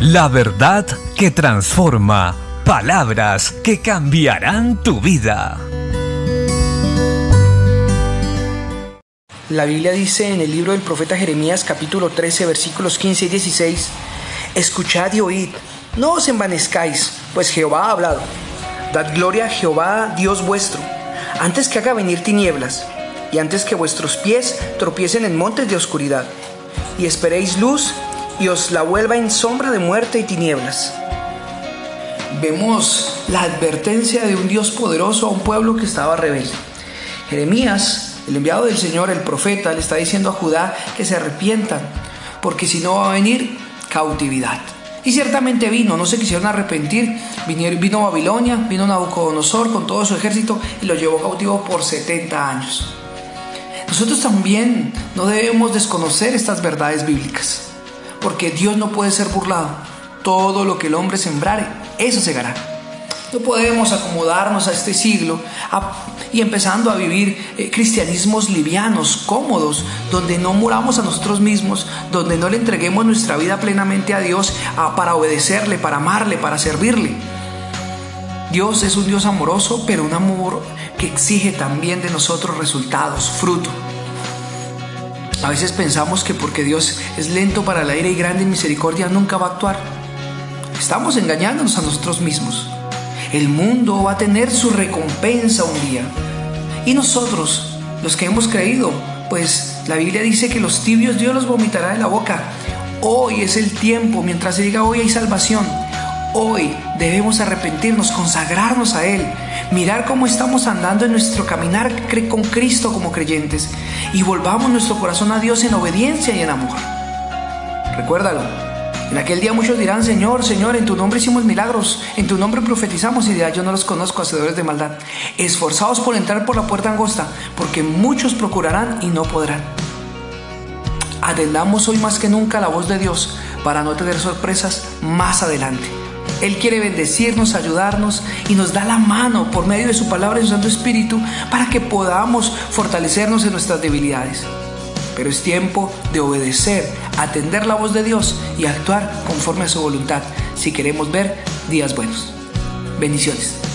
La verdad que transforma. Palabras que cambiarán tu vida. La Biblia dice en el libro del profeta Jeremías capítulo 13 versículos 15 y 16, Escuchad y oíd, no os envanezcáis, pues Jehová ha hablado. Dad gloria a Jehová, Dios vuestro, antes que haga venir tinieblas, y antes que vuestros pies tropiecen en montes de oscuridad, y esperéis luz y os la vuelva en sombra de muerte y tinieblas. Vemos la advertencia de un Dios poderoso a un pueblo que estaba rebelde. Jeremías, el enviado del Señor, el profeta, le está diciendo a Judá que se arrepientan, porque si no va a venir cautividad. Y ciertamente vino, no se quisieron arrepentir. Vino, Babilonia, vino Nabucodonosor con todo su ejército y lo llevó cautivo por 70 años. Nosotros también no debemos desconocer estas verdades bíblicas porque Dios no puede ser burlado. Todo lo que el hombre sembrare, eso segará. No podemos acomodarnos a este siglo y empezando a vivir eh, cristianismos livianos, cómodos, donde no muramos a nosotros mismos, donde no le entreguemos nuestra vida plenamente a Dios para obedecerle, para amarle, para servirle. Dios es un Dios amoroso, pero un amor que exige también de nosotros resultados, fruto. A veces pensamos que porque Dios es lento para el aire y grande en misericordia nunca va a actuar. Estamos engañándonos a nosotros mismos. El mundo va a tener su recompensa un día. Y nosotros, los que hemos creído, pues la Biblia dice que los tibios Dios los vomitará de la boca. Hoy es el tiempo, mientras se diga hoy hay salvación. Hoy debemos arrepentirnos, consagrarnos a Él, mirar cómo estamos andando en nuestro caminar con Cristo como creyentes y volvamos nuestro corazón a Dios en obediencia y en amor. Recuérdalo. En aquel día muchos dirán, Señor, Señor, en tu nombre hicimos milagros, en tu nombre profetizamos y dirá, yo no los conozco, hacedores de maldad. Esforzados por entrar por la puerta angosta, porque muchos procurarán y no podrán. Atendamos hoy más que nunca la voz de Dios para no tener sorpresas más adelante. Él quiere bendecirnos, ayudarnos y nos da la mano por medio de su palabra y su Santo Espíritu para que podamos fortalecernos en nuestras debilidades. Pero es tiempo de obedecer, atender la voz de Dios y actuar conforme a su voluntad si queremos ver días buenos. Bendiciones.